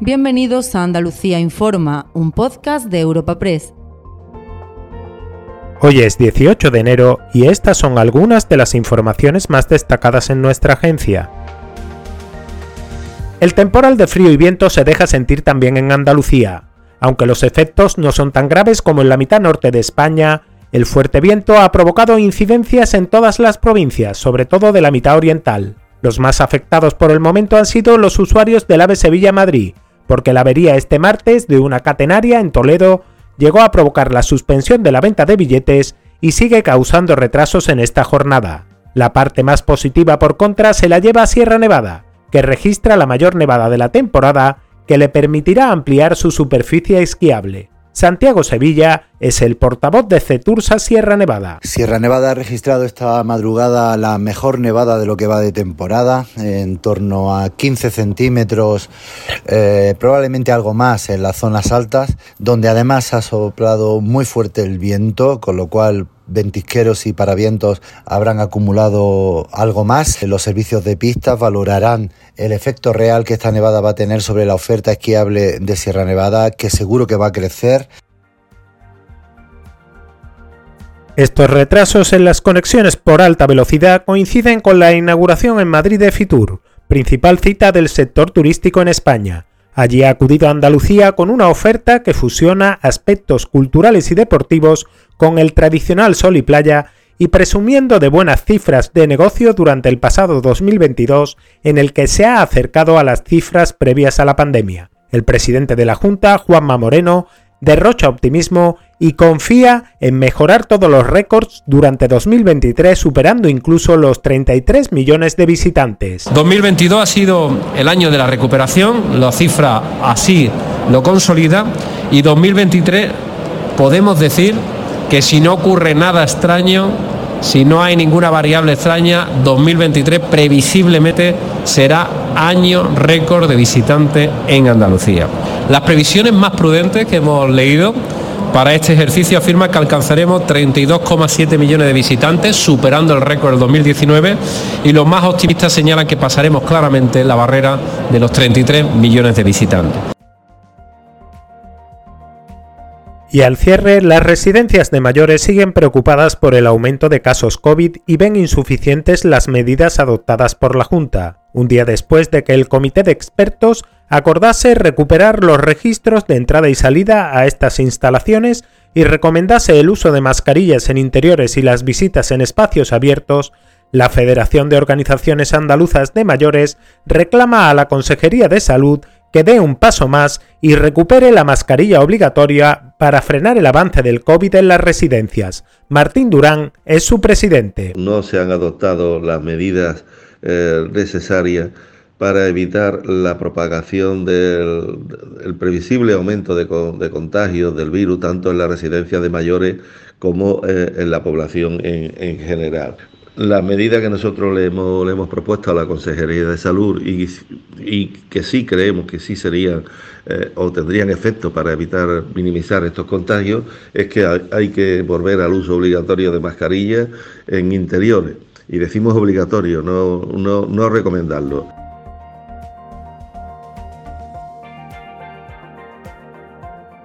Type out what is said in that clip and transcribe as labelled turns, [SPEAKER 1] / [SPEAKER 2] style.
[SPEAKER 1] Bienvenidos a Andalucía Informa, un podcast de Europa Press.
[SPEAKER 2] Hoy es 18 de enero y estas son algunas de las informaciones más destacadas en nuestra agencia. El temporal de frío y viento se deja sentir también en Andalucía. Aunque los efectos no son tan graves como en la mitad norte de España, el fuerte viento ha provocado incidencias en todas las provincias, sobre todo de la mitad oriental. Los más afectados por el momento han sido los usuarios del AVE Sevilla-Madrid, porque la avería este martes de una catenaria en Toledo llegó a provocar la suspensión de la venta de billetes y sigue causando retrasos en esta jornada. La parte más positiva por contra se la lleva a Sierra Nevada, que registra la mayor nevada de la temporada que le permitirá ampliar su superficie esquiable. Santiago Sevilla es el portavoz de Cetursa Sierra Nevada.
[SPEAKER 3] Sierra Nevada ha registrado esta madrugada la mejor nevada de lo que va de temporada, en torno a 15 centímetros, eh, probablemente algo más en las zonas altas, donde además ha soplado muy fuerte el viento, con lo cual ventisqueros y paravientos habrán acumulado algo más. Los servicios de pistas valorarán el efecto real que esta nevada va a tener sobre la oferta esquiable de Sierra Nevada, que seguro que va a crecer.
[SPEAKER 2] Estos retrasos en las conexiones por alta velocidad coinciden con la inauguración en Madrid de Fitur, principal cita del sector turístico en España. Allí ha acudido Andalucía con una oferta que fusiona aspectos culturales y deportivos con el tradicional sol y playa y presumiendo de buenas cifras de negocio durante el pasado 2022 en el que se ha acercado a las cifras previas a la pandemia. El presidente de la Junta, Juanma Moreno, derrocha optimismo y confía en mejorar todos los récords durante 2023 superando incluso los 33 millones de visitantes.
[SPEAKER 4] 2022 ha sido el año de la recuperación, la cifra así lo consolida y 2023 podemos decir que si no ocurre nada extraño, si no hay ninguna variable extraña, 2023 previsiblemente será año récord de visitantes en Andalucía. Las previsiones más prudentes que hemos leído para este ejercicio afirman que alcanzaremos 32,7 millones de visitantes, superando el récord del 2019, y los más optimistas señalan que pasaremos claramente la barrera de los 33 millones de visitantes.
[SPEAKER 2] Y al cierre, las residencias de mayores siguen preocupadas por el aumento de casos COVID y ven insuficientes las medidas adoptadas por la Junta, un día después de que el comité de expertos acordase recuperar los registros de entrada y salida a estas instalaciones y recomendase el uso de mascarillas en interiores y las visitas en espacios abiertos, la Federación de Organizaciones Andaluzas de Mayores reclama a la Consejería de Salud que dé un paso más y recupere la mascarilla obligatoria para frenar el avance del COVID en las residencias. Martín Durán es su presidente.
[SPEAKER 5] No se han adoptado las medidas eh, necesarias para evitar la propagación del previsible aumento de, contagios del virus, tanto en la residencia de mayores como eh, en la población en general. La medida que nosotros le hemos, le hemos propuesto a la Consejería de Salud y, que sí creemos que sí serían eh, o tendrían efecto para evitar minimizar estos contagios es que hay, que volver al uso obligatorio de mascarillas en interiores. Y decimos obligatorio, no, no, no recomendarlo.